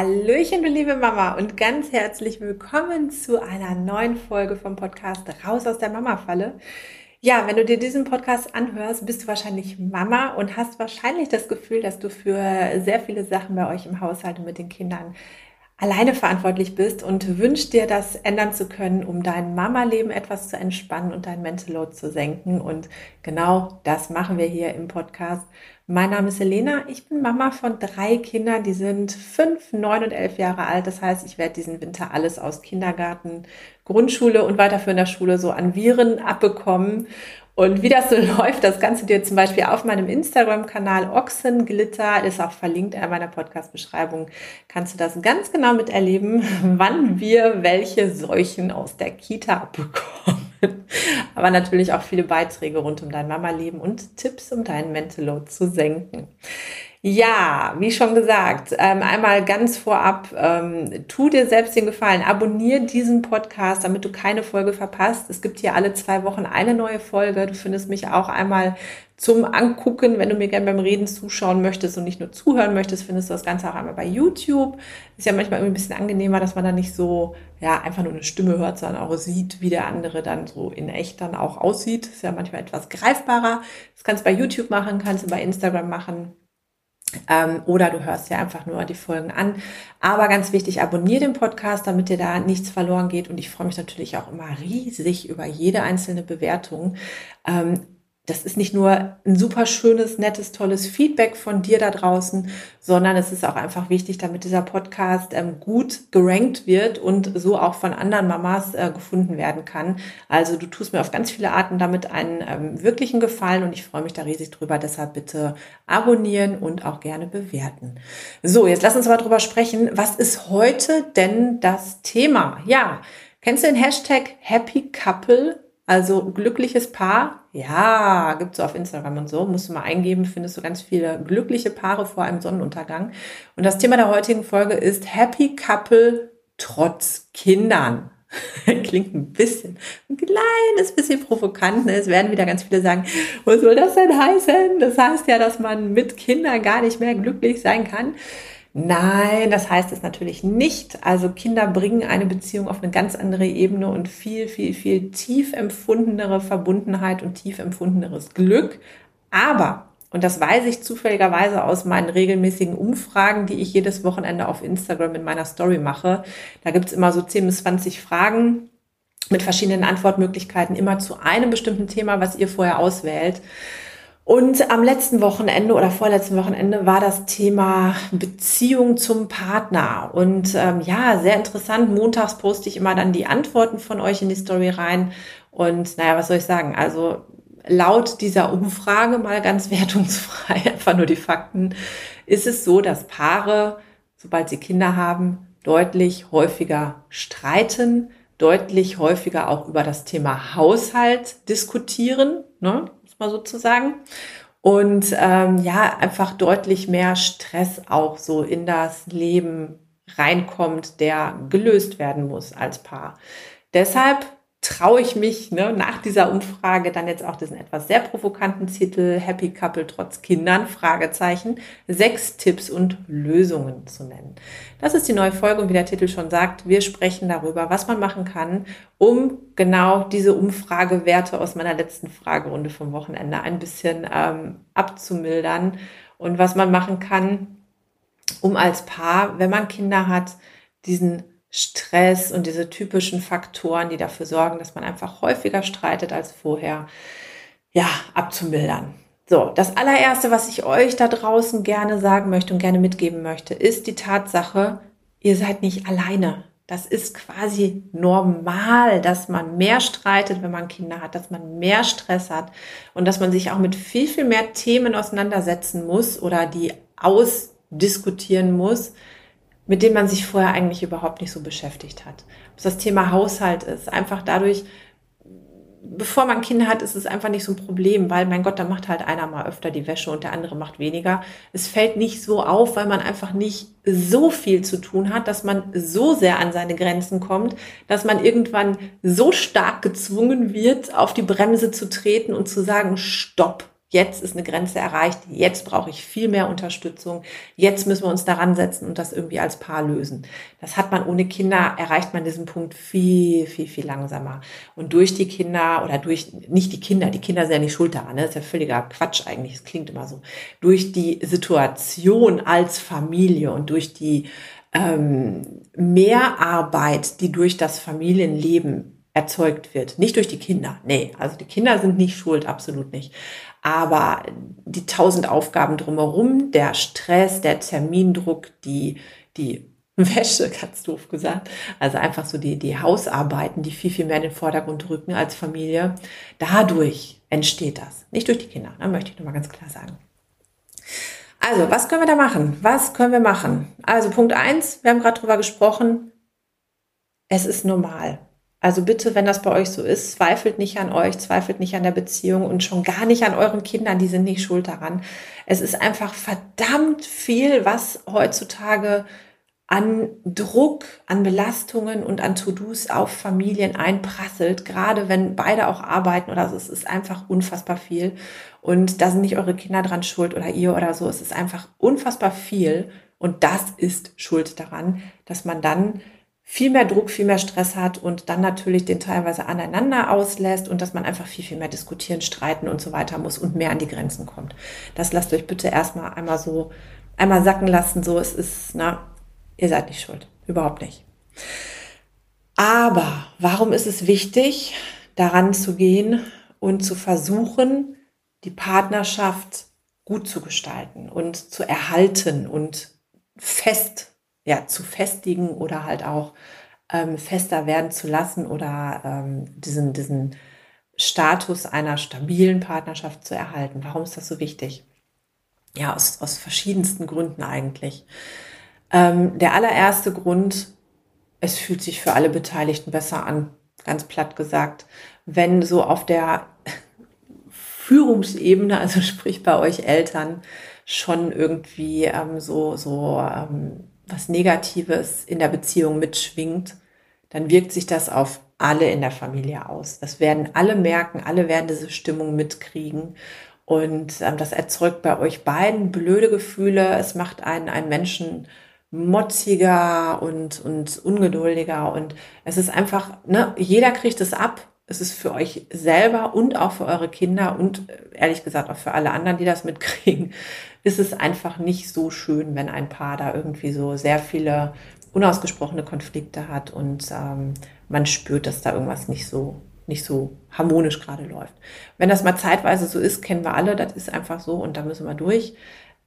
Hallöchen, du liebe Mama und ganz herzlich willkommen zu einer neuen Folge vom Podcast Raus aus der Mama-Falle. Ja, wenn du dir diesen Podcast anhörst, bist du wahrscheinlich Mama und hast wahrscheinlich das Gefühl, dass du für sehr viele Sachen bei euch im Haushalt und mit den Kindern alleine verantwortlich bist und wünschst dir, das ändern zu können, um dein Mama-Leben etwas zu entspannen und dein Mental Load zu senken. Und genau das machen wir hier im Podcast. Mein Name ist Elena. Ich bin Mama von drei Kindern. Die sind fünf, neun und elf Jahre alt. Das heißt, ich werde diesen Winter alles aus Kindergarten, Grundschule und weiterführender Schule so an Viren abbekommen und wie das so läuft, das du dir zum Beispiel auf meinem Instagram-Kanal Ochsenglitter, ist auch verlinkt in meiner Podcast-Beschreibung, kannst du das ganz genau miterleben, wann wir welche Seuchen aus der Kita abbekommen. Aber natürlich auch viele Beiträge rund um dein Mama-Leben und Tipps, um deinen Mental Load zu senken. Ja, wie schon gesagt, ähm, einmal ganz vorab, ähm, tu dir selbst den Gefallen, abonniere diesen Podcast, damit du keine Folge verpasst. Es gibt hier alle zwei Wochen eine neue Folge. Du findest mich auch einmal zum Angucken, wenn du mir gerne beim Reden zuschauen möchtest und nicht nur zuhören möchtest, findest du das Ganze auch einmal bei YouTube. Ist ja manchmal irgendwie ein bisschen angenehmer, dass man dann nicht so, ja, einfach nur eine Stimme hört, sondern auch sieht, wie der andere dann so in echt dann auch aussieht. Ist ja manchmal etwas greifbarer. Das kannst du bei YouTube machen, kannst du bei Instagram machen. Ähm, oder du hörst ja einfach nur die Folgen an. Aber ganz wichtig, abonniere den Podcast, damit dir da nichts verloren geht. Und ich freue mich natürlich auch immer riesig über jede einzelne Bewertung. Ähm, das ist nicht nur ein super schönes, nettes, tolles Feedback von dir da draußen, sondern es ist auch einfach wichtig, damit dieser Podcast ähm, gut gerankt wird und so auch von anderen Mamas äh, gefunden werden kann. Also du tust mir auf ganz viele Arten damit einen ähm, wirklichen Gefallen und ich freue mich da riesig drüber. Deshalb bitte abonnieren und auch gerne bewerten. So, jetzt lass uns mal drüber sprechen. Was ist heute denn das Thema? Ja, kennst du den Hashtag Happy Couple? Also glückliches Paar, ja, gibt's so auf Instagram und so, musst du mal eingeben, findest du ganz viele glückliche Paare vor einem Sonnenuntergang. Und das Thema der heutigen Folge ist Happy Couple trotz Kindern. Klingt ein bisschen, ein kleines bisschen provokant. Ne? Es werden wieder ganz viele sagen, was soll das denn heißen? Das heißt ja, dass man mit Kindern gar nicht mehr glücklich sein kann. Nein, das heißt es natürlich nicht. Also Kinder bringen eine Beziehung auf eine ganz andere Ebene und viel, viel, viel tief empfundenere Verbundenheit und tief empfundeneres Glück. Aber, und das weiß ich zufälligerweise aus meinen regelmäßigen Umfragen, die ich jedes Wochenende auf Instagram in meiner Story mache, da gibt's immer so 10 bis 20 Fragen mit verschiedenen Antwortmöglichkeiten, immer zu einem bestimmten Thema, was ihr vorher auswählt. Und am letzten Wochenende oder vorletzten Wochenende war das Thema Beziehung zum Partner. Und ähm, ja, sehr interessant. Montags poste ich immer dann die Antworten von euch in die Story rein. Und naja, was soll ich sagen? Also laut dieser Umfrage, mal ganz wertungsfrei, einfach nur die Fakten, ist es so, dass Paare, sobald sie Kinder haben, deutlich häufiger streiten, deutlich häufiger auch über das Thema Haushalt diskutieren. Ne? Mal sozusagen. Und ähm, ja, einfach deutlich mehr Stress auch so in das Leben reinkommt, der gelöst werden muss als Paar. Deshalb traue ich mich ne, nach dieser Umfrage dann jetzt auch diesen etwas sehr provokanten Titel Happy Couple trotz Kindern, Fragezeichen, sechs Tipps und Lösungen zu nennen. Das ist die neue Folge und wie der Titel schon sagt, wir sprechen darüber, was man machen kann, um genau diese Umfragewerte aus meiner letzten Fragerunde vom Wochenende ein bisschen ähm, abzumildern und was man machen kann, um als Paar, wenn man Kinder hat, diesen Stress und diese typischen Faktoren, die dafür sorgen, dass man einfach häufiger streitet als vorher, ja, abzumildern. So, das allererste, was ich euch da draußen gerne sagen möchte und gerne mitgeben möchte, ist die Tatsache, ihr seid nicht alleine. Das ist quasi normal, dass man mehr streitet, wenn man Kinder hat, dass man mehr Stress hat und dass man sich auch mit viel, viel mehr Themen auseinandersetzen muss oder die ausdiskutieren muss, mit denen man sich vorher eigentlich überhaupt nicht so beschäftigt hat. Was das Thema Haushalt ist, einfach dadurch, bevor man Kinder hat, ist es einfach nicht so ein Problem, weil mein Gott, da macht halt einer mal öfter die Wäsche und der andere macht weniger. Es fällt nicht so auf, weil man einfach nicht so viel zu tun hat, dass man so sehr an seine Grenzen kommt, dass man irgendwann so stark gezwungen wird, auf die Bremse zu treten und zu sagen, stopp, jetzt ist eine Grenze erreicht, jetzt brauche ich viel mehr Unterstützung, jetzt müssen wir uns daran setzen und das irgendwie als Paar lösen. Das hat man ohne Kinder, erreicht man diesen Punkt viel, viel, viel langsamer. Und durch die Kinder oder durch, nicht die Kinder, die Kinder sind ja nicht schuld daran, ne? das ist ja völliger Quatsch eigentlich, es klingt immer so. Durch die Situation als Familie und durch die ähm, Mehrarbeit, die durch das Familienleben erzeugt wird. Nicht durch die Kinder. Nee, also die Kinder sind nicht schuld, absolut nicht. Aber die tausend Aufgaben drumherum, der Stress, der Termindruck, die, die Wäsche, ganz doof gesagt. Also einfach so die, die Hausarbeiten, die viel, viel mehr in den Vordergrund rücken als Familie. Dadurch entsteht das. Nicht durch die Kinder, ne, möchte ich nochmal ganz klar sagen. Also, was können wir da machen? Was können wir machen? Also, Punkt eins, wir haben gerade drüber gesprochen. Es ist normal. Also bitte, wenn das bei euch so ist, zweifelt nicht an euch, zweifelt nicht an der Beziehung und schon gar nicht an euren Kindern, die sind nicht schuld daran. Es ist einfach verdammt viel, was heutzutage an Druck, an Belastungen und an To-Dos auf Familien einprasselt, gerade wenn beide auch arbeiten oder so. Es ist einfach unfassbar viel. Und da sind nicht eure Kinder dran schuld oder ihr oder so. Es ist einfach unfassbar viel. Und das ist schuld daran, dass man dann viel mehr Druck, viel mehr Stress hat und dann natürlich den teilweise aneinander auslässt und dass man einfach viel, viel mehr diskutieren, streiten und so weiter muss und mehr an die Grenzen kommt. Das lasst euch bitte erstmal einmal so, einmal sacken lassen, so es ist, na, ihr seid nicht schuld. Überhaupt nicht. Aber warum ist es wichtig, daran zu gehen und zu versuchen, die Partnerschaft gut zu gestalten und zu erhalten und fest ja, zu festigen oder halt auch ähm, fester werden zu lassen oder ähm, diesen, diesen Status einer stabilen Partnerschaft zu erhalten. Warum ist das so wichtig? Ja, aus, aus verschiedensten Gründen eigentlich. Ähm, der allererste Grund, es fühlt sich für alle Beteiligten besser an, ganz platt gesagt, wenn so auf der Führungsebene, also sprich bei euch Eltern, schon irgendwie ähm, so, so ähm, was Negatives in der Beziehung mitschwingt, dann wirkt sich das auf alle in der Familie aus. Das werden alle merken, alle werden diese Stimmung mitkriegen. Und ähm, das erzeugt bei euch beiden blöde Gefühle. Es macht einen, einen Menschen motziger und, und ungeduldiger. Und es ist einfach, ne, jeder kriegt es ab. Es ist für euch selber und auch für eure Kinder und äh, ehrlich gesagt auch für alle anderen, die das mitkriegen, ist es einfach nicht so schön, wenn ein Paar da irgendwie so sehr viele unausgesprochene Konflikte hat und ähm, man spürt, dass da irgendwas nicht so nicht so harmonisch gerade läuft. Wenn das mal zeitweise so ist, kennen wir alle, das ist einfach so und da müssen wir durch.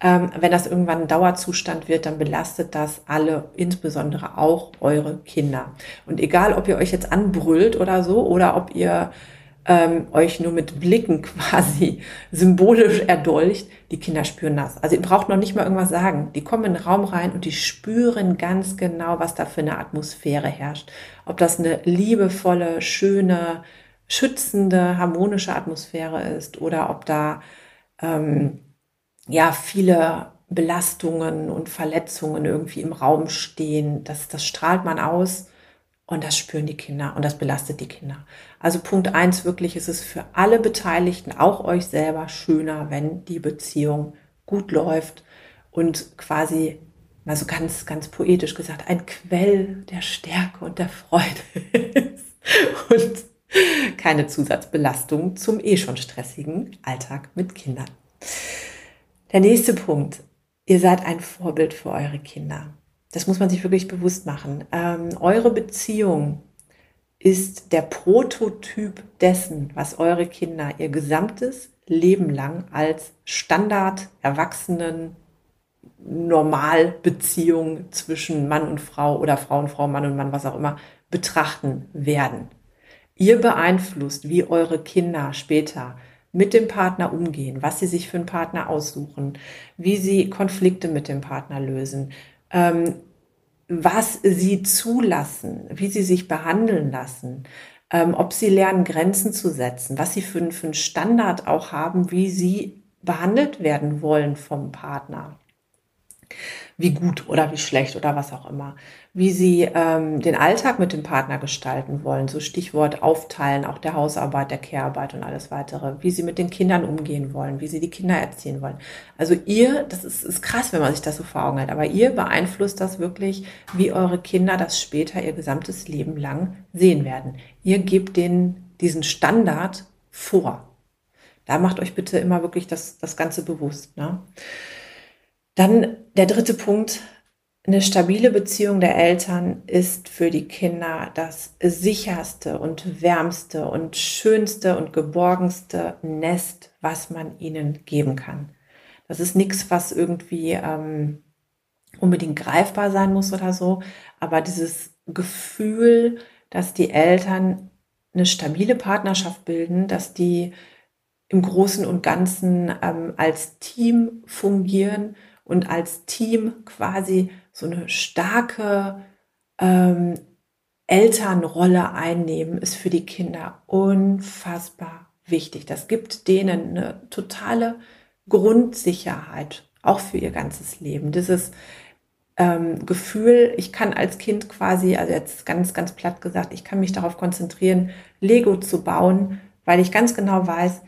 Ähm, wenn das irgendwann ein Dauerzustand wird, dann belastet das alle, insbesondere auch eure Kinder. Und egal, ob ihr euch jetzt anbrüllt oder so oder ob ihr ähm, euch nur mit Blicken quasi symbolisch erdolcht, die Kinder spüren das. Also ihr braucht noch nicht mal irgendwas sagen. Die kommen in den Raum rein und die spüren ganz genau, was da für eine Atmosphäre herrscht. Ob das eine liebevolle, schöne, schützende, harmonische Atmosphäre ist oder ob da ähm, ja viele Belastungen und Verletzungen irgendwie im Raum stehen. Das, das strahlt man aus und das spüren die Kinder und das belastet die Kinder. Also Punkt eins wirklich ist es für alle Beteiligten, auch euch selber, schöner, wenn die Beziehung gut läuft und quasi, mal so ganz, ganz poetisch gesagt, ein Quell der Stärke und der Freude ist und keine Zusatzbelastung zum eh schon stressigen Alltag mit Kindern. Der nächste Punkt. Ihr seid ein Vorbild für eure Kinder. Das muss man sich wirklich bewusst machen. Ähm, eure Beziehung ist der Prototyp dessen, was eure Kinder ihr gesamtes Leben lang als Standard Erwachsenen Normalbeziehung zwischen Mann und Frau oder Frau und Frau, Mann und Mann, was auch immer, betrachten werden. Ihr beeinflusst, wie eure Kinder später mit dem Partner umgehen, was sie sich für einen Partner aussuchen, wie sie Konflikte mit dem Partner lösen, ähm, was sie zulassen, wie sie sich behandeln lassen, ähm, ob sie lernen, Grenzen zu setzen, was sie für, für einen Standard auch haben, wie sie behandelt werden wollen vom Partner. wie gut oder wie schlecht oder was auch immer. Wie sie ähm, den Alltag mit dem Partner gestalten wollen, so Stichwort Aufteilen, auch der Hausarbeit, der Care-Arbeit und alles weitere. Wie sie mit den Kindern umgehen wollen, wie sie die Kinder erziehen wollen. Also ihr, das ist, ist krass, wenn man sich das so vor Augen hält, aber ihr beeinflusst das wirklich, wie eure Kinder das später ihr gesamtes Leben lang sehen werden. Ihr gebt denen diesen Standard vor. Da macht euch bitte immer wirklich das, das Ganze bewusst. Ne? Dann der dritte Punkt. Eine stabile Beziehung der Eltern ist für die Kinder das sicherste und wärmste und schönste und geborgenste Nest, was man ihnen geben kann. Das ist nichts, was irgendwie ähm, unbedingt greifbar sein muss oder so, aber dieses Gefühl, dass die Eltern eine stabile Partnerschaft bilden, dass die im Großen und Ganzen ähm, als Team fungieren und als Team quasi so eine starke ähm, Elternrolle einnehmen, ist für die Kinder unfassbar wichtig. Das gibt denen eine totale Grundsicherheit, auch für ihr ganzes Leben. Dieses ähm, Gefühl, ich kann als Kind quasi, also jetzt ganz, ganz platt gesagt, ich kann mich darauf konzentrieren, Lego zu bauen, weil ich ganz genau weiß,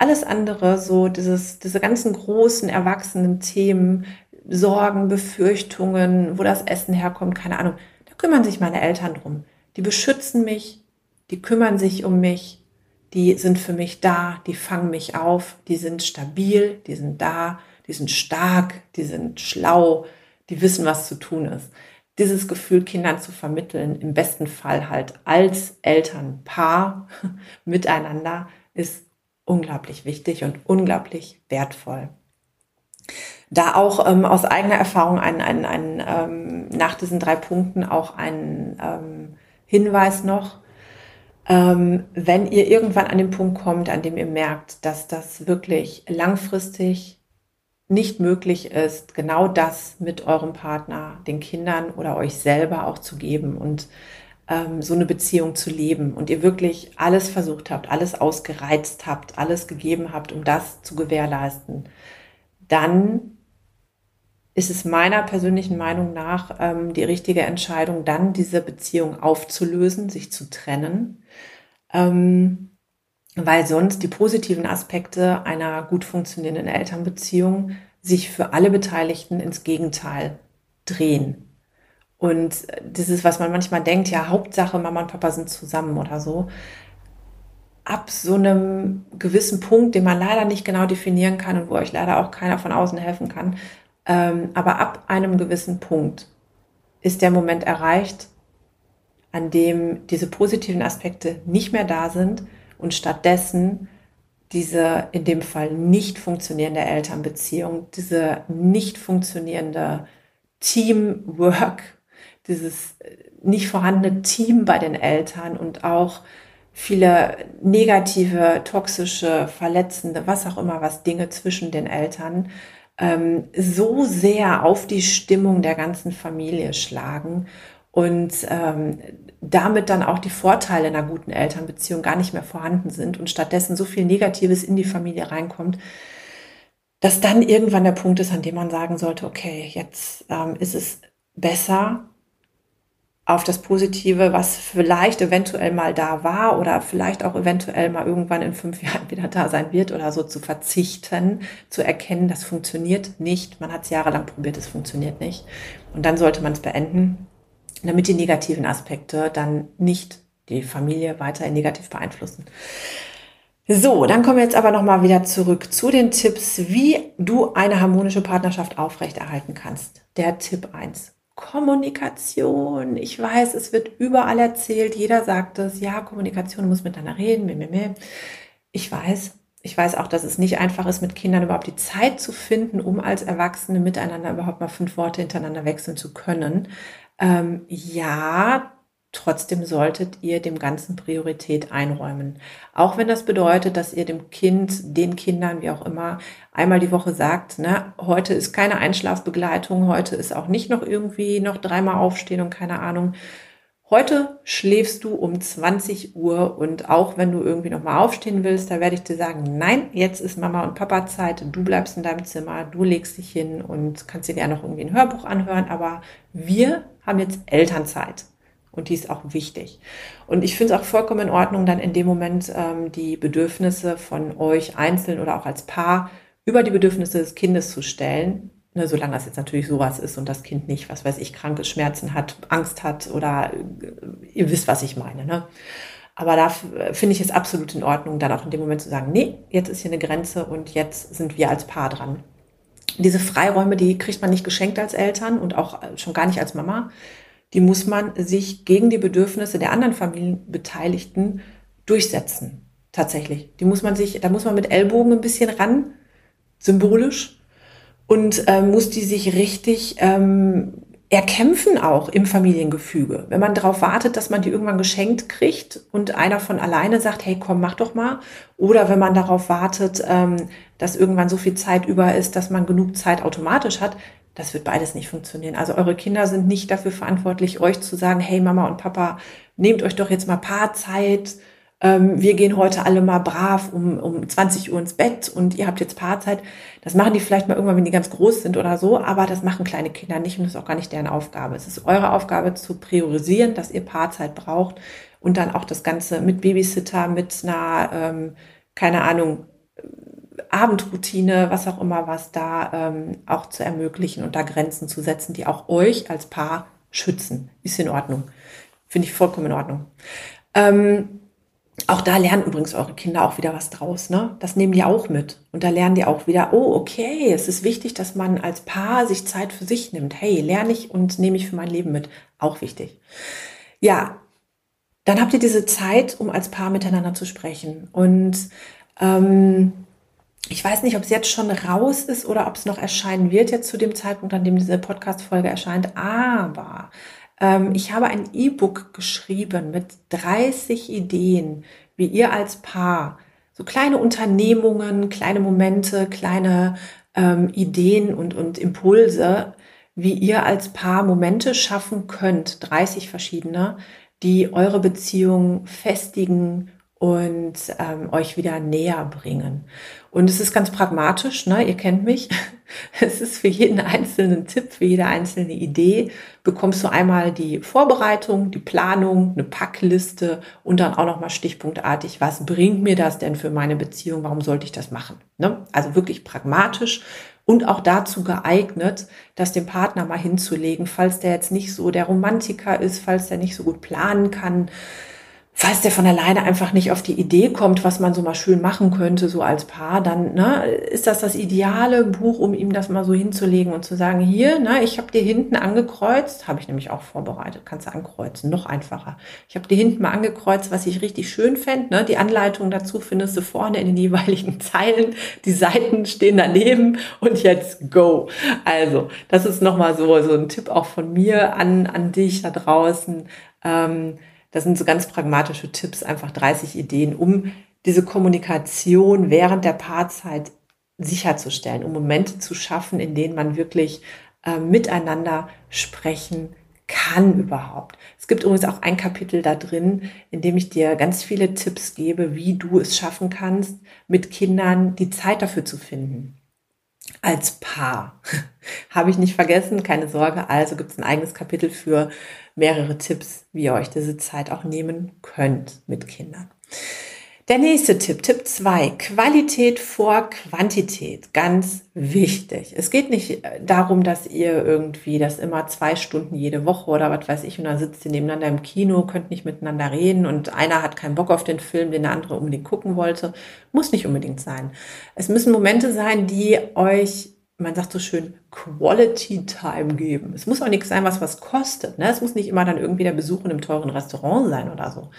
alles andere, so dieses, diese ganzen großen, erwachsenen Themen, Sorgen, Befürchtungen, wo das Essen herkommt, keine Ahnung, da kümmern sich meine Eltern drum. Die beschützen mich, die kümmern sich um mich, die sind für mich da, die fangen mich auf, die sind stabil, die sind da, die sind stark, die sind schlau, die wissen, was zu tun ist. Dieses Gefühl Kindern zu vermitteln, im besten Fall halt als Elternpaar miteinander, ist unglaublich wichtig und unglaublich wertvoll. Da auch ähm, aus eigener Erfahrung ein, ein, ein ähm, nach diesen drei Punkten auch ein ähm, Hinweis noch. Ähm, wenn ihr irgendwann an den Punkt kommt, an dem ihr merkt, dass das wirklich langfristig nicht möglich ist, genau das mit eurem Partner, den Kindern oder euch selber auch zu geben und ähm, so eine Beziehung zu leben und ihr wirklich alles versucht habt, alles ausgereizt habt, alles gegeben habt, um das zu gewährleisten, dann ist es meiner persönlichen Meinung nach ähm, die richtige Entscheidung, dann diese Beziehung aufzulösen, sich zu trennen, ähm, weil sonst die positiven Aspekte einer gut funktionierenden Elternbeziehung sich für alle Beteiligten ins Gegenteil drehen. Und das ist, was man manchmal denkt, ja, Hauptsache Mama und Papa sind zusammen oder so. Ab so einem gewissen Punkt, den man leider nicht genau definieren kann und wo euch leider auch keiner von außen helfen kann, ähm, aber ab einem gewissen Punkt ist der Moment erreicht, an dem diese positiven Aspekte nicht mehr da sind und stattdessen diese in dem Fall nicht funktionierende Elternbeziehung, diese nicht funktionierende Teamwork dieses äh, nicht vorhandene Team bei den Eltern und auch viele negative, toxische, verletzende, was auch immer, was Dinge zwischen den Eltern ähm, so sehr auf die Stimmung der ganzen Familie schlagen und ähm, damit dann auch die Vorteile einer guten Elternbeziehung gar nicht mehr vorhanden sind und stattdessen so viel Negatives in die Familie reinkommt, dass dann irgendwann der Punkt ist, an dem man sagen sollte, okay, jetzt ähm, ist es besser, auf das Positive, was vielleicht eventuell mal da war oder vielleicht auch eventuell mal irgendwann in fünf Jahren wieder da sein wird oder so zu verzichten, zu erkennen, das funktioniert nicht. Man hat es jahrelang probiert, es funktioniert nicht. Und dann sollte man es beenden, damit die negativen Aspekte dann nicht die Familie weiter negativ beeinflussen. So, dann kommen wir jetzt aber nochmal wieder zurück zu den Tipps, wie du eine harmonische Partnerschaft aufrechterhalten kannst. Der Tipp eins Kommunikation. Ich weiß, es wird überall erzählt, jeder sagt es, ja, Kommunikation muss miteinander reden. Ich weiß, ich weiß auch, dass es nicht einfach ist, mit Kindern überhaupt die Zeit zu finden, um als Erwachsene miteinander überhaupt mal fünf Worte hintereinander wechseln zu können. Ähm, ja, Trotzdem solltet ihr dem Ganzen Priorität einräumen. Auch wenn das bedeutet, dass ihr dem Kind, den Kindern, wie auch immer, einmal die Woche sagt, ne, heute ist keine Einschlafbegleitung, heute ist auch nicht noch irgendwie noch dreimal aufstehen und keine Ahnung. Heute schläfst du um 20 Uhr und auch wenn du irgendwie noch mal aufstehen willst, da werde ich dir sagen, nein, jetzt ist Mama und Papa Zeit, du bleibst in deinem Zimmer, du legst dich hin und kannst dir gerne noch irgendwie ein Hörbuch anhören, aber wir haben jetzt Elternzeit. Und die ist auch wichtig. Und ich finde es auch vollkommen in Ordnung, dann in dem Moment ähm, die Bedürfnisse von euch einzeln oder auch als Paar über die Bedürfnisse des Kindes zu stellen. Ne, solange das jetzt natürlich sowas ist und das Kind nicht, was weiß ich, kranke Schmerzen hat, Angst hat oder äh, ihr wisst, was ich meine. Ne? Aber da finde ich es absolut in Ordnung, dann auch in dem Moment zu sagen, nee, jetzt ist hier eine Grenze und jetzt sind wir als Paar dran. Diese Freiräume, die kriegt man nicht geschenkt als Eltern und auch äh, schon gar nicht als Mama die muss man sich gegen die Bedürfnisse der anderen Familienbeteiligten durchsetzen. Tatsächlich. Die muss man sich, da muss man mit Ellbogen ein bisschen ran, symbolisch, und äh, muss die sich richtig ähm, erkämpfen auch im Familiengefüge. Wenn man darauf wartet, dass man die irgendwann geschenkt kriegt und einer von alleine sagt, hey, komm, mach doch mal. Oder wenn man darauf wartet, ähm, dass irgendwann so viel Zeit über ist, dass man genug Zeit automatisch hat, das wird beides nicht funktionieren. Also eure Kinder sind nicht dafür verantwortlich, euch zu sagen, hey Mama und Papa, nehmt euch doch jetzt mal Paarzeit. Ähm, wir gehen heute alle mal brav um, um 20 Uhr ins Bett und ihr habt jetzt Paarzeit. Das machen die vielleicht mal irgendwann, wenn die ganz groß sind oder so, aber das machen kleine Kinder nicht und das ist auch gar nicht deren Aufgabe. Es ist eure Aufgabe zu priorisieren, dass ihr Paarzeit braucht und dann auch das Ganze mit Babysitter, mit einer, ähm, keine Ahnung, Abendroutine, was auch immer, was da ähm, auch zu ermöglichen und da Grenzen zu setzen, die auch euch als Paar schützen. Ist in Ordnung. Finde ich vollkommen in Ordnung. Ähm, auch da lernen übrigens eure Kinder auch wieder was draus. Ne? Das nehmen die auch mit. Und da lernen die auch wieder, oh, okay, es ist wichtig, dass man als Paar sich Zeit für sich nimmt. Hey, lerne ich und nehme ich für mein Leben mit. Auch wichtig. Ja, dann habt ihr diese Zeit, um als Paar miteinander zu sprechen. Und ähm, ich weiß nicht, ob es jetzt schon raus ist oder ob es noch erscheinen wird, jetzt zu dem Zeitpunkt, an dem diese Podcast-Folge erscheint. Aber ähm, ich habe ein E-Book geschrieben mit 30 Ideen, wie ihr als Paar so kleine Unternehmungen, kleine Momente, kleine ähm, Ideen und, und Impulse, wie ihr als Paar Momente schaffen könnt, 30 verschiedene, die eure Beziehung festigen und ähm, euch wieder näher bringen. Und es ist ganz pragmatisch, ne? ihr kennt mich. Es ist für jeden einzelnen Tipp, für jede einzelne Idee, bekommst du einmal die Vorbereitung, die Planung, eine Packliste und dann auch nochmal stichpunktartig, was bringt mir das denn für meine Beziehung, warum sollte ich das machen? Ne? Also wirklich pragmatisch und auch dazu geeignet, das dem Partner mal hinzulegen, falls der jetzt nicht so der Romantiker ist, falls der nicht so gut planen kann, falls der von alleine einfach nicht auf die Idee kommt, was man so mal schön machen könnte, so als Paar, dann ne, ist das das ideale Buch, um ihm das mal so hinzulegen und zu sagen, hier, ne, ich habe dir hinten angekreuzt, habe ich nämlich auch vorbereitet, kannst du ankreuzen, noch einfacher. Ich habe dir hinten mal angekreuzt, was ich richtig schön fände. Ne? Die Anleitung dazu findest du vorne in den jeweiligen Zeilen. Die Seiten stehen daneben und jetzt go. Also, das ist nochmal so, so ein Tipp auch von mir an, an dich da draußen. Ähm, das sind so ganz pragmatische Tipps, einfach 30 Ideen, um diese Kommunikation während der Paarzeit sicherzustellen, um Momente zu schaffen, in denen man wirklich äh, miteinander sprechen kann überhaupt. Es gibt übrigens auch ein Kapitel da drin, in dem ich dir ganz viele Tipps gebe, wie du es schaffen kannst, mit Kindern die Zeit dafür zu finden als Paar. Habe ich nicht vergessen, keine Sorge. Also gibt es ein eigenes Kapitel für mehrere Tipps, wie ihr euch diese Zeit auch nehmen könnt mit Kindern. Der nächste Tipp, Tipp 2, Qualität vor Quantität, ganz wichtig. Es geht nicht äh, darum, dass ihr irgendwie das immer zwei Stunden jede Woche oder was weiß ich und dann sitzt ihr nebeneinander im Kino, könnt nicht miteinander reden und einer hat keinen Bock auf den Film, den der andere unbedingt gucken wollte. Muss nicht unbedingt sein. Es müssen Momente sein, die euch man sagt so schön, Quality Time geben. Es muss auch nichts sein, was was kostet. Ne? Es muss nicht immer dann irgendwie der Besuch in einem teuren Restaurant sein oder so.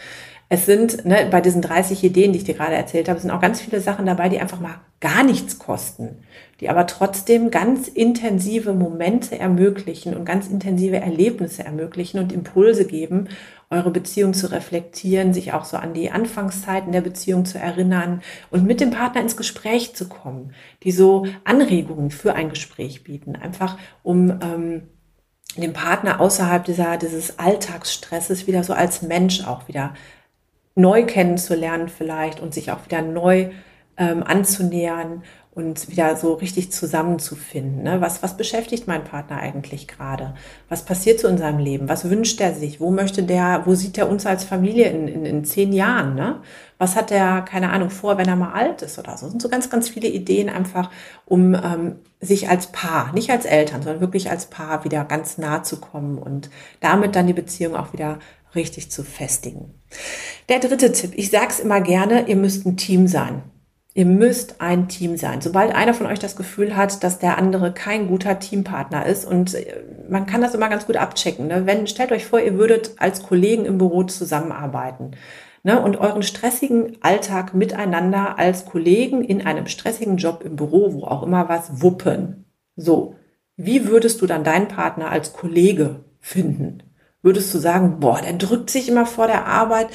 Es sind ne, bei diesen 30 Ideen, die ich dir gerade erzählt habe, sind auch ganz viele Sachen dabei, die einfach mal gar nichts kosten, die aber trotzdem ganz intensive Momente ermöglichen und ganz intensive Erlebnisse ermöglichen und Impulse geben, eure Beziehung zu reflektieren, sich auch so an die Anfangszeiten der Beziehung zu erinnern und mit dem Partner ins Gespräch zu kommen, die so Anregungen für ein Gespräch bieten, einfach um ähm, den Partner außerhalb dieser, dieses Alltagsstresses wieder so als Mensch auch wieder neu kennenzulernen vielleicht und sich auch wieder neu ähm, anzunähern und wieder so richtig zusammenzufinden. Ne? Was, was beschäftigt mein Partner eigentlich gerade? Was passiert so in seinem Leben? Was wünscht er sich? Wo möchte der, wo sieht er uns als Familie in, in, in zehn Jahren? Ne? Was hat er, keine Ahnung, vor, wenn er mal alt ist oder so? Das sind so ganz, ganz viele Ideen einfach, um ähm, sich als Paar, nicht als Eltern, sondern wirklich als Paar wieder ganz nah zu kommen und damit dann die Beziehung auch wieder richtig zu festigen. Der dritte Tipp, ich sage es immer gerne, ihr müsst ein Team sein. Ihr müsst ein Team sein. Sobald einer von euch das Gefühl hat, dass der andere kein guter Teampartner ist und äh, man kann das immer ganz gut abchecken. Ne? Wenn, stellt euch vor, ihr würdet als Kollegen im Büro zusammenarbeiten ne? und euren stressigen Alltag miteinander als Kollegen in einem stressigen Job im Büro, wo auch immer was, wuppen. So, wie würdest du dann deinen Partner als Kollege finden? Würdest du sagen, boah, der drückt sich immer vor der Arbeit,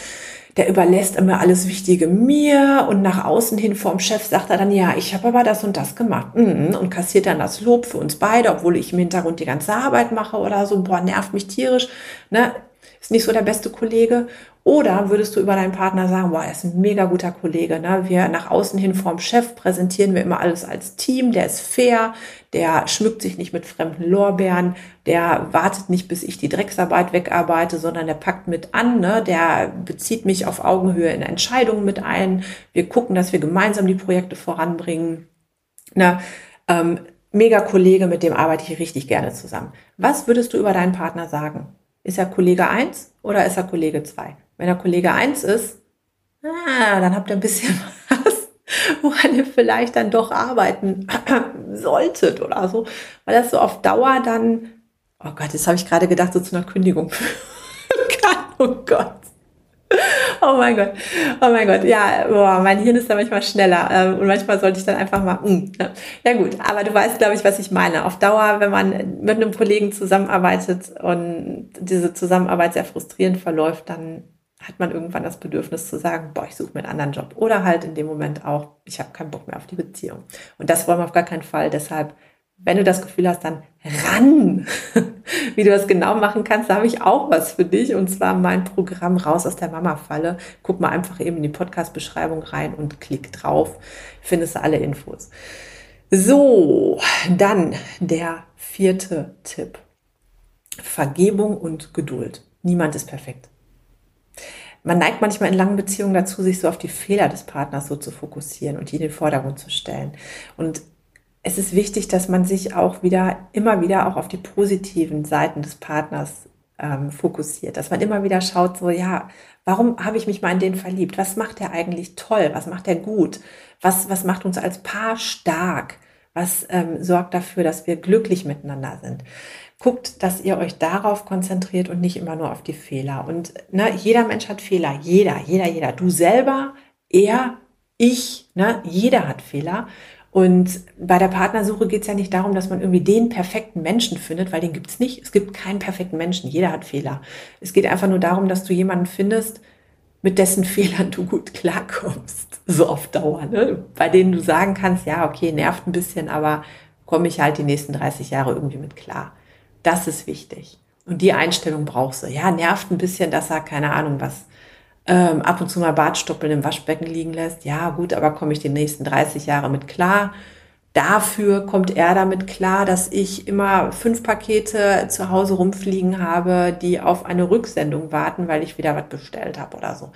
der überlässt immer alles Wichtige mir und nach außen hin vorm Chef sagt er dann, ja, ich habe aber das und das gemacht. Mhm, und kassiert dann das Lob für uns beide, obwohl ich im Hintergrund die ganze Arbeit mache oder so, boah, nervt mich tierisch, ne? ist nicht so der beste Kollege oder würdest du über deinen Partner sagen, boah, er ist ein mega guter Kollege. Ne? Wir nach außen hin vorm Chef präsentieren wir immer alles als Team. Der ist fair, der schmückt sich nicht mit fremden Lorbeeren, der wartet nicht, bis ich die Drecksarbeit wegarbeite, sondern der packt mit an. Ne? Der bezieht mich auf Augenhöhe in Entscheidungen mit ein. Wir gucken, dass wir gemeinsam die Projekte voranbringen. Ne? Ähm, mega Kollege, mit dem arbeite ich richtig gerne zusammen. Was würdest du über deinen Partner sagen? Ist er Kollege 1 oder ist er Kollege 2? Wenn er Kollege 1 ist, ah, dann habt ihr ein bisschen was, woran ihr vielleicht dann doch arbeiten solltet oder so. Weil das so auf Dauer dann, oh Gott, jetzt habe ich gerade gedacht, so zu einer Kündigung oh Gott. Oh mein Gott, oh mein Gott, ja, boah, mein Hirn ist da manchmal schneller ähm, und manchmal sollte ich dann einfach mal, mm, ja. ja gut, aber du weißt, glaube ich, was ich meine. Auf Dauer, wenn man mit einem Kollegen zusammenarbeitet und diese Zusammenarbeit sehr frustrierend verläuft, dann hat man irgendwann das Bedürfnis zu sagen, boah, ich suche mir einen anderen Job. Oder halt in dem Moment auch, ich habe keinen Bock mehr auf die Beziehung. Und das wollen wir auf gar keinen Fall. Deshalb, wenn du das Gefühl hast, dann ran. Wie du das genau machen kannst, da habe ich auch was für dich. Und zwar mein Programm Raus aus der Mama-Falle. Guck mal einfach eben in die Podcast-Beschreibung rein und klick drauf. Findest du alle Infos. So, dann der vierte Tipp. Vergebung und Geduld. Niemand ist perfekt man neigt manchmal in langen Beziehungen dazu, sich so auf die Fehler des Partners so zu fokussieren und die in den Vordergrund zu stellen. Und es ist wichtig, dass man sich auch wieder, immer wieder auch auf die positiven Seiten des Partners ähm, fokussiert, dass man immer wieder schaut, so, ja, warum habe ich mich mal in den verliebt? Was macht er eigentlich toll? Was macht er gut? Was, was macht uns als Paar stark? Was ähm, sorgt dafür, dass wir glücklich miteinander sind? Guckt, dass ihr euch darauf konzentriert und nicht immer nur auf die Fehler. Und ne, jeder Mensch hat Fehler. Jeder, jeder, jeder. Du selber, er, ich, ne, jeder hat Fehler. Und bei der Partnersuche geht es ja nicht darum, dass man irgendwie den perfekten Menschen findet, weil den gibt es nicht. Es gibt keinen perfekten Menschen. Jeder hat Fehler. Es geht einfach nur darum, dass du jemanden findest, mit dessen Fehlern du gut klarkommst. So auf Dauer. Ne? Bei denen du sagen kannst, ja, okay, nervt ein bisschen, aber komme ich halt die nächsten 30 Jahre irgendwie mit klar. Das ist wichtig. Und die Einstellung brauchst du. Ja, nervt ein bisschen, dass er, keine Ahnung, was ähm, ab und zu mal Bartstoppeln im Waschbecken liegen lässt. Ja, gut, aber komme ich die nächsten 30 Jahre mit klar? Dafür kommt er damit klar, dass ich immer fünf Pakete zu Hause rumfliegen habe, die auf eine Rücksendung warten, weil ich wieder was bestellt habe oder so.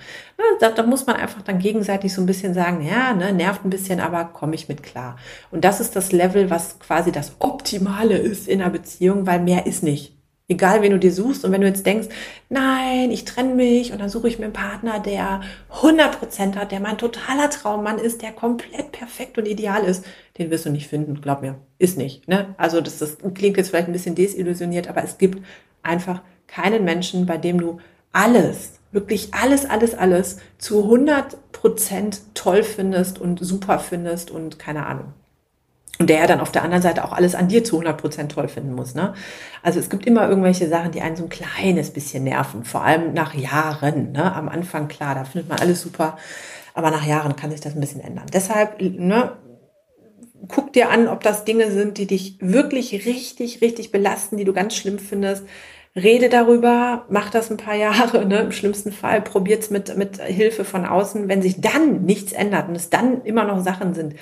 Da, da, muss man einfach dann gegenseitig so ein bisschen sagen, ja, ne, nervt ein bisschen, aber komme ich mit klar. Und das ist das Level, was quasi das Optimale ist in einer Beziehung, weil mehr ist nicht. Egal, wen du dir suchst. Und wenn du jetzt denkst, nein, ich trenne mich und dann suche ich mir einen Partner, der 100% hat, der mein totaler Traummann ist, der komplett perfekt und ideal ist, den wirst du nicht finden, glaub mir. Ist nicht. Ne? Also das, das klingt jetzt vielleicht ein bisschen desillusioniert, aber es gibt einfach keinen Menschen, bei dem du alles, wirklich alles, alles, alles zu 100% toll findest und super findest und keine Ahnung. Und der ja dann auf der anderen Seite auch alles an dir zu 100% toll finden muss. Ne? Also es gibt immer irgendwelche Sachen, die einen so ein kleines bisschen nerven, vor allem nach Jahren. Ne? Am Anfang, klar, da findet man alles super, aber nach Jahren kann sich das ein bisschen ändern. Deshalb ne, guck dir an, ob das Dinge sind, die dich wirklich richtig, richtig belasten, die du ganz schlimm findest. Rede darüber, mach das ein paar Jahre, ne? im schlimmsten Fall probiert's mit, mit Hilfe von außen. Wenn sich dann nichts ändert und es dann immer noch Sachen sind,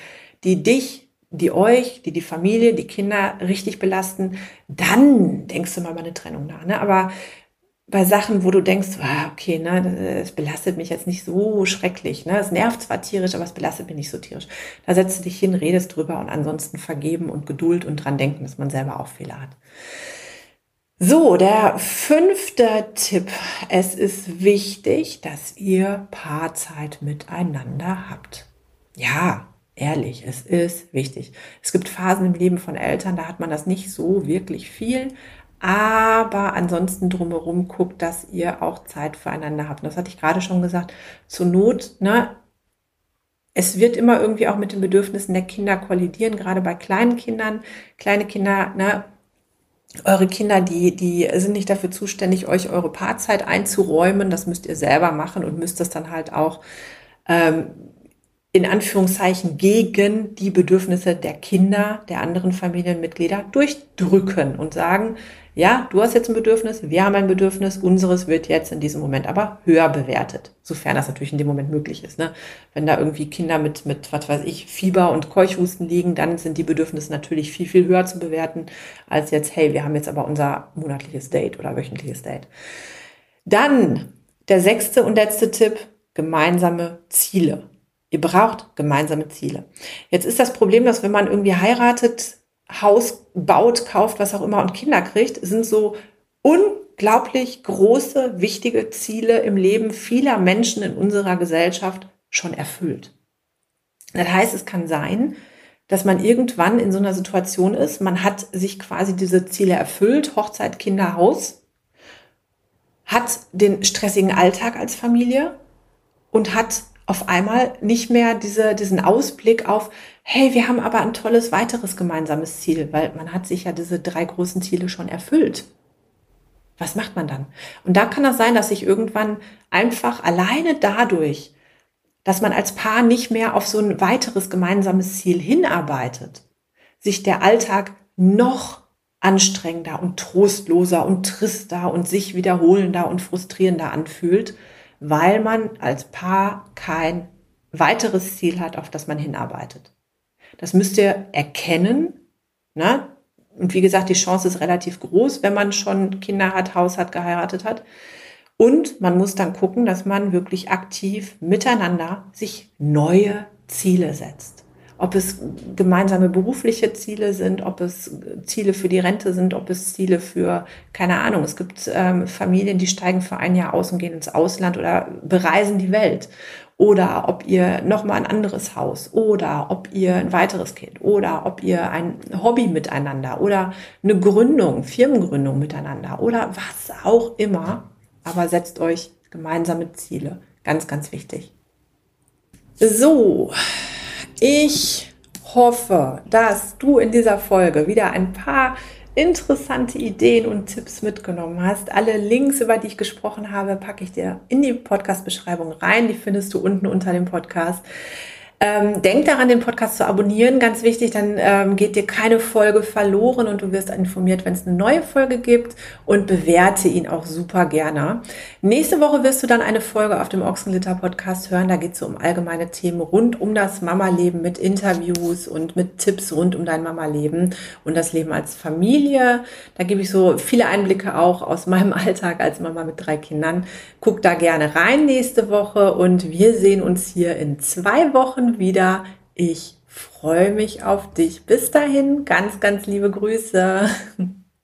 die dich die euch, die die Familie, die Kinder richtig belasten, dann denkst du mal über eine Trennung nach. Ne? Aber bei Sachen, wo du denkst, okay, ne, es belastet mich jetzt nicht so schrecklich, ne, es nervt zwar tierisch, aber es belastet mich nicht so tierisch. Da setzt du dich hin, redest drüber und ansonsten vergeben und Geduld und dran denken, dass man selber auch Fehler hat. So, der fünfte Tipp. Es ist wichtig, dass ihr Paarzeit miteinander habt. Ja, ehrlich, es ist wichtig. Es gibt Phasen im Leben von Eltern, da hat man das nicht so wirklich viel, aber ansonsten drumherum guckt, dass ihr auch Zeit füreinander habt. das hatte ich gerade schon gesagt. Zur Not, ne, es wird immer irgendwie auch mit den Bedürfnissen der Kinder kollidieren, gerade bei kleinen Kindern. Kleine Kinder, ne, eure Kinder, die, die sind nicht dafür zuständig, euch eure Paarzeit einzuräumen. Das müsst ihr selber machen und müsst das dann halt auch ähm, in Anführungszeichen gegen die Bedürfnisse der Kinder, der anderen Familienmitglieder durchdrücken und sagen, ja, du hast jetzt ein Bedürfnis, wir haben ein Bedürfnis, unseres wird jetzt in diesem Moment aber höher bewertet, sofern das natürlich in dem Moment möglich ist. Ne? Wenn da irgendwie Kinder mit, mit, was weiß ich, Fieber und Keuchhusten liegen, dann sind die Bedürfnisse natürlich viel, viel höher zu bewerten, als jetzt, hey, wir haben jetzt aber unser monatliches Date oder wöchentliches Date. Dann der sechste und letzte Tipp, gemeinsame Ziele. Ihr braucht gemeinsame Ziele. Jetzt ist das Problem, dass wenn man irgendwie heiratet, Haus baut, kauft, was auch immer und Kinder kriegt, sind so unglaublich große, wichtige Ziele im Leben vieler Menschen in unserer Gesellschaft schon erfüllt. Das heißt, es kann sein, dass man irgendwann in so einer Situation ist, man hat sich quasi diese Ziele erfüllt, Hochzeit, Kinder, Haus, hat den stressigen Alltag als Familie und hat auf einmal nicht mehr diese, diesen Ausblick auf, hey, wir haben aber ein tolles weiteres gemeinsames Ziel, weil man hat sich ja diese drei großen Ziele schon erfüllt. Was macht man dann? Und da kann das sein, dass sich irgendwann einfach alleine dadurch, dass man als Paar nicht mehr auf so ein weiteres gemeinsames Ziel hinarbeitet, sich der Alltag noch anstrengender und trostloser und trister und sich wiederholender und frustrierender anfühlt weil man als Paar kein weiteres Ziel hat, auf das man hinarbeitet. Das müsst ihr erkennen. Ne? Und wie gesagt, die Chance ist relativ groß, wenn man schon Kinder hat, Haus hat, geheiratet hat. Und man muss dann gucken, dass man wirklich aktiv miteinander sich neue Ziele setzt ob es gemeinsame berufliche Ziele sind, ob es Ziele für die Rente sind, ob es Ziele für, keine Ahnung, es gibt ähm, Familien, die steigen für ein Jahr aus und gehen ins Ausland oder bereisen die Welt. Oder ob ihr nochmal ein anderes Haus oder ob ihr ein weiteres Kind oder ob ihr ein Hobby miteinander oder eine Gründung, Firmengründung miteinander oder was auch immer. Aber setzt euch gemeinsame Ziele. Ganz, ganz wichtig. So, ich hoffe, dass du in dieser Folge wieder ein paar interessante Ideen und Tipps mitgenommen hast. Alle Links, über die ich gesprochen habe, packe ich dir in die Podcast-Beschreibung rein. Die findest du unten unter dem Podcast. Ähm, denk daran, den Podcast zu abonnieren, ganz wichtig, dann ähm, geht dir keine Folge verloren und du wirst informiert, wenn es eine neue Folge gibt und bewerte ihn auch super gerne. Nächste Woche wirst du dann eine Folge auf dem Ochsenlitter Podcast hören. Da geht es so um allgemeine Themen rund um das Mama-Leben mit Interviews und mit Tipps rund um dein Mama-Leben und das Leben als Familie. Da gebe ich so viele Einblicke auch aus meinem Alltag als Mama mit drei Kindern. Guck da gerne rein nächste Woche und wir sehen uns hier in zwei Wieder. Ich freue mich auf dich. Bis dahin, ganz, ganz liebe Grüße.